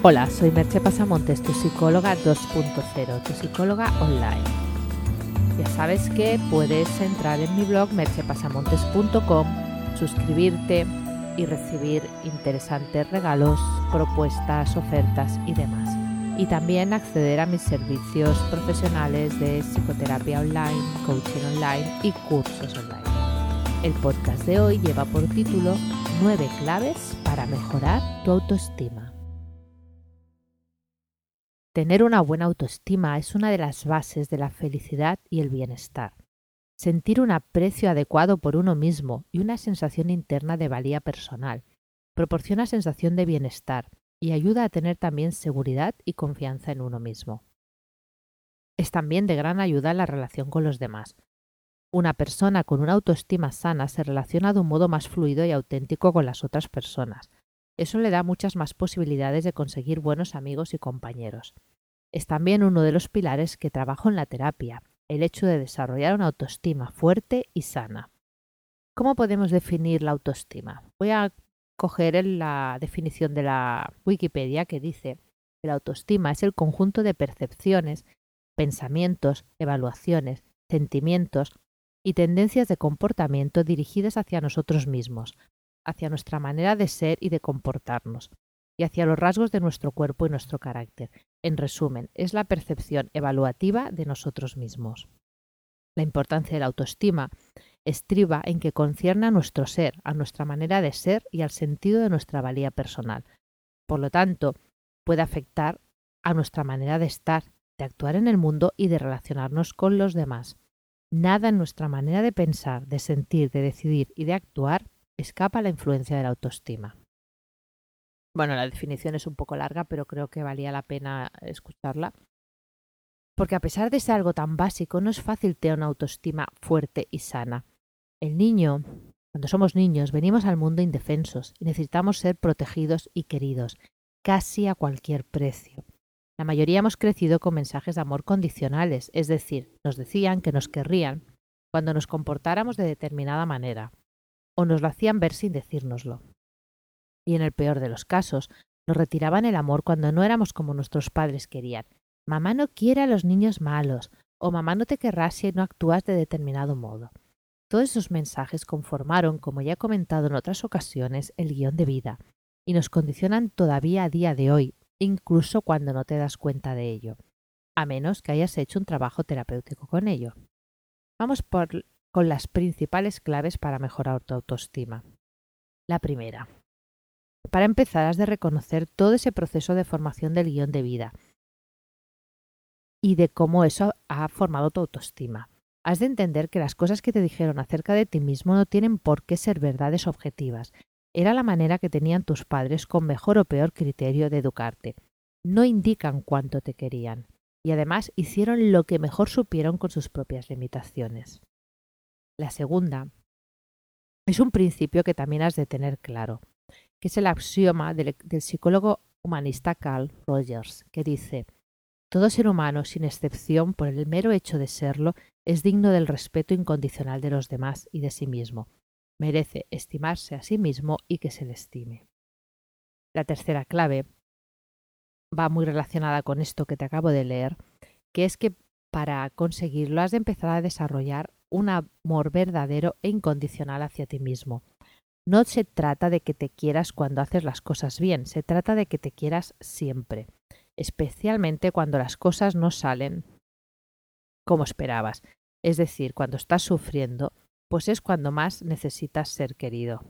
Hola, soy Merche Pasamontes, tu psicóloga 2.0, tu psicóloga online. Ya sabes que puedes entrar en mi blog merchepasamontes.com, suscribirte y recibir interesantes regalos, propuestas, ofertas y demás. Y también acceder a mis servicios profesionales de psicoterapia online, coaching online y cursos online. El podcast de hoy lleva por título 9 claves para mejorar tu autoestima. Tener una buena autoestima es una de las bases de la felicidad y el bienestar. Sentir un aprecio adecuado por uno mismo y una sensación interna de valía personal proporciona sensación de bienestar y ayuda a tener también seguridad y confianza en uno mismo. Es también de gran ayuda en la relación con los demás. Una persona con una autoestima sana se relaciona de un modo más fluido y auténtico con las otras personas, eso le da muchas más posibilidades de conseguir buenos amigos y compañeros. Es también uno de los pilares que trabajo en la terapia, el hecho de desarrollar una autoestima fuerte y sana. ¿Cómo podemos definir la autoestima? Voy a coger la definición de la Wikipedia que dice que la autoestima es el conjunto de percepciones, pensamientos, evaluaciones, sentimientos y tendencias de comportamiento dirigidas hacia nosotros mismos, hacia nuestra manera de ser y de comportarnos, y hacia los rasgos de nuestro cuerpo y nuestro carácter. En resumen, es la percepción evaluativa de nosotros mismos. La importancia de la autoestima estriba en que concierne a nuestro ser, a nuestra manera de ser y al sentido de nuestra valía personal. Por lo tanto, puede afectar a nuestra manera de estar, de actuar en el mundo y de relacionarnos con los demás. Nada en nuestra manera de pensar, de sentir, de decidir y de actuar escapa la influencia de la autoestima. Bueno, la definición es un poco larga, pero creo que valía la pena escucharla. Porque a pesar de ser algo tan básico, no es fácil tener una autoestima fuerte y sana. El niño, cuando somos niños, venimos al mundo indefensos y necesitamos ser protegidos y queridos, casi a cualquier precio. La mayoría hemos crecido con mensajes de amor condicionales, es decir, nos decían que nos querrían cuando nos comportáramos de determinada manera, o nos lo hacían ver sin decírnoslo. Y en el peor de los casos, nos retiraban el amor cuando no éramos como nuestros padres querían. Mamá no quiere a los niños malos, o mamá no te querrá si no actúas de determinado modo. Todos esos mensajes conformaron, como ya he comentado en otras ocasiones, el guion de vida, y nos condicionan todavía a día de hoy, incluso cuando no te das cuenta de ello, a menos que hayas hecho un trabajo terapéutico con ello. Vamos por con las principales claves para mejorar tu autoestima. La primera. Para empezar, has de reconocer todo ese proceso de formación del guion de vida y de cómo eso ha formado tu autoestima. Has de entender que las cosas que te dijeron acerca de ti mismo no tienen por qué ser verdades objetivas. Era la manera que tenían tus padres con mejor o peor criterio de educarte. No indican cuánto te querían. Y además hicieron lo que mejor supieron con sus propias limitaciones. La segunda es un principio que también has de tener claro, que es el axioma del, psicólogo humanista Carl Rogers, que dice, todo ser humano, sin excepción, por el mero hecho de serlo, es digno del respeto incondicional de los demás y de sí mismo. Merece estimarse a sí mismo y que se le estime. La tercera clave va muy relacionada con esto que te acabo de leer, que es que para conseguirlo has de empezar a desarrollar un amor verdadero e incondicional hacia ti mismo. No se trata de que te quieras cuando haces las cosas bien, se trata de que te quieras siempre, especialmente cuando las cosas no salen como esperabas. Es decir, cuando estás sufriendo, pues es cuando más necesitas ser querido.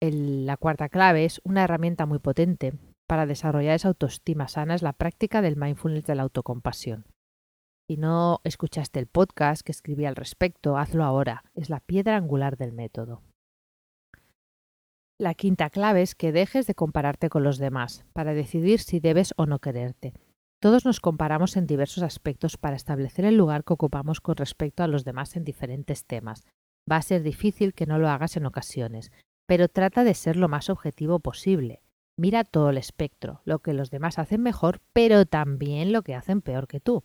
la cuarta clave es una herramienta muy potente para desarrollar esa autoestima sana, es la práctica del mindfulness de la autocompasión. Si no escuchaste el podcast que escribí al respecto, hazlo ahora. Es la piedra angular del método. La quinta clave es que dejes de compararte con los demás para decidir si debes o no quererte. Todos nos comparamos en diversos aspectos para establecer el lugar que ocupamos con respecto a los demás en diferentes temas. Va a ser difícil que no lo hagas en ocasiones, pero trata de ser lo más objetivo posible. Mira todo el espectro, lo que los demás hacen mejor, pero también lo que hacen peor que tú.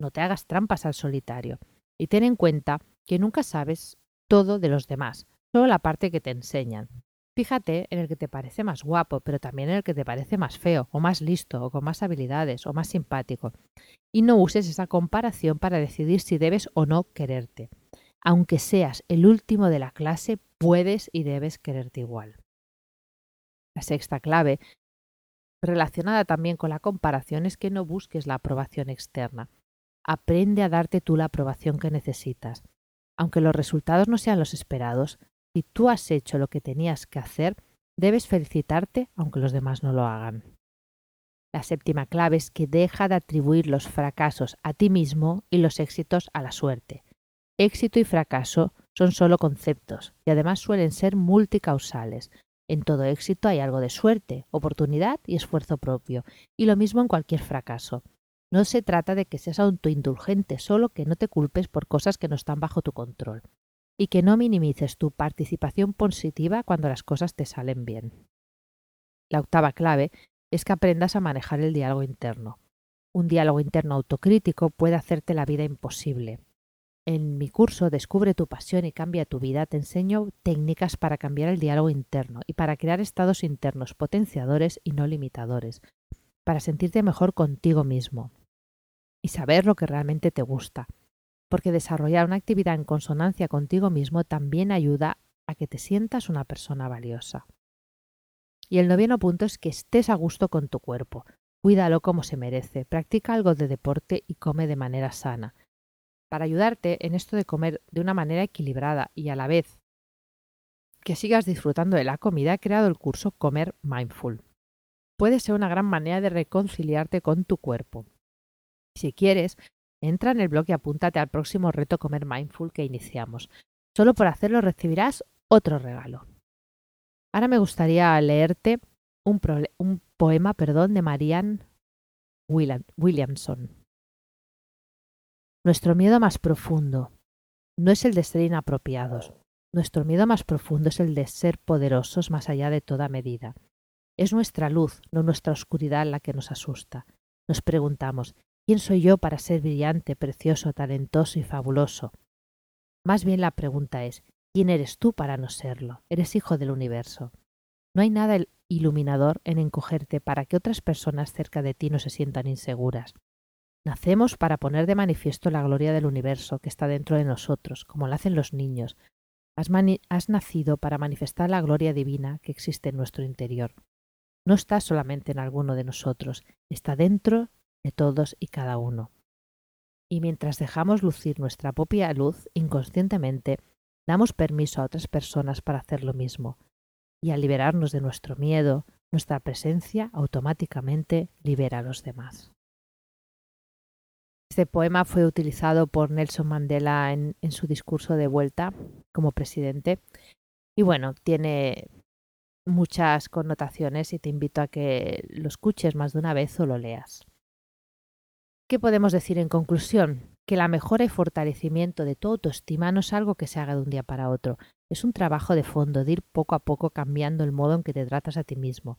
No te hagas trampas al solitario. Y ten en cuenta que nunca sabes todo de los demás, solo la parte que te enseñan. Fíjate en el que te parece más guapo, pero también en el que te parece más feo, o más listo, o con más habilidades, o más simpático. Y no uses esa comparación para decidir si debes o no quererte. Aunque seas el último de la clase, puedes y debes quererte igual. La sexta clave, relacionada también con la comparación, es que no busques la aprobación externa. Aprende a darte tú la aprobación que necesitas. Aunque los resultados no sean los esperados, si tú has hecho lo que tenías que hacer, debes felicitarte aunque los demás no lo hagan. La séptima clave es que deja de atribuir los fracasos a ti mismo y los éxitos a la suerte. Éxito y fracaso son solo conceptos y además suelen ser multicausales. En todo éxito hay algo de suerte, oportunidad y esfuerzo propio, y lo mismo en cualquier fracaso. No se trata de que seas autoindulgente, solo que no te culpes por cosas que no están bajo tu control y que no minimices tu participación positiva cuando las cosas te salen bien. La octava clave es que aprendas a manejar el diálogo interno. Un diálogo interno autocrítico puede hacerte la vida imposible. En mi curso Descubre tu pasión y cambia tu vida te enseño técnicas para cambiar el diálogo interno y para crear estados internos potenciadores y no limitadores, para sentirte mejor contigo mismo y saber lo que realmente te gusta, porque desarrollar una actividad en consonancia contigo mismo también ayuda a que te sientas una persona valiosa. Y el noveno punto es que estés a gusto con tu cuerpo. Cuídalo como se merece, practica algo de deporte y come de manera sana. Para ayudarte en esto de comer de una manera equilibrada y a la vez que sigas disfrutando de la comida, he creado el curso Comer Mindful. Puede ser una gran manera de reconciliarte con tu cuerpo. Si quieres, Entra en el blog y apúntate al próximo reto Comer Mindful que iniciamos. Solo por hacerlo recibirás otro regalo. Ahora me gustaría leerte un, poema perdón, de Marianne Williamson. Nuestro miedo más profundo no es el de ser inapropiados. Nuestro miedo más profundo es el de ser poderosos más allá de toda medida. Es nuestra luz, no nuestra oscuridad la que nos asusta. Nos preguntamos, ¿Quién soy yo para ser brillante, precioso, talentoso y fabuloso? Más bien la pregunta es, ¿quién eres tú para no serlo? Eres hijo del universo. No hay nada iluminador en encogerte para que otras personas cerca de ti no se sientan inseguras. Nacemos para poner de manifiesto la gloria del universo que está dentro de nosotros, como lo hacen los niños. Has, has, nacido para manifestar la gloria divina que existe en nuestro interior. No está solamente en alguno de nosotros, está dentro de todos y cada uno. Y mientras dejamos lucir nuestra propia luz inconscientemente, damos permiso a otras personas para hacer lo mismo. Y al liberarnos de nuestro miedo, nuestra presencia automáticamente libera a los demás. Este poema fue utilizado por Nelson Mandela en, su discurso de vuelta como presidente. Y bueno, tiene muchas connotaciones y te invito a que lo escuches más de una vez o lo leas. ¿Qué podemos decir en conclusión? Que la mejora y fortalecimiento de tu autoestima no es algo que se haga de un día para otro, es un trabajo de fondo, de ir poco a poco cambiando el modo en que te tratas a ti mismo,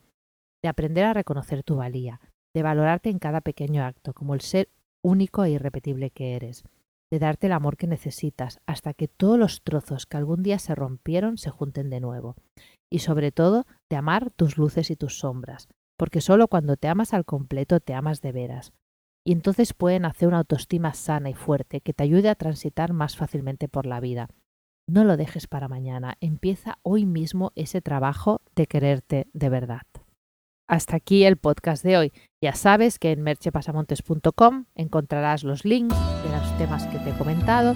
de aprender a reconocer tu valía, de valorarte en cada pequeño acto como el ser único e irrepetible que eres, de darte el amor que necesitas hasta que todos los trozos que algún día se rompieron se junten de nuevo, y sobre todo de amar tus luces y tus sombras, porque solo cuando te amas al completo te amas de veras, y entonces pueden hacer una autoestima sana y fuerte que te ayude a transitar más fácilmente por la vida. No lo dejes para mañana, empieza hoy mismo ese trabajo de quererte de verdad. Hasta aquí el podcast de hoy. Ya sabes que en merchepasamontes.com encontrarás los links de los temas que te he comentado,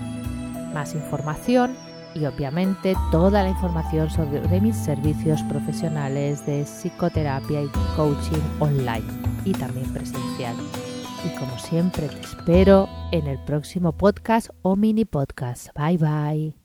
más información y obviamente toda la información sobre mis servicios profesionales de psicoterapia y coaching online y también presencial y como siempre te espero en el próximo podcast o mini podcast. Bye bye.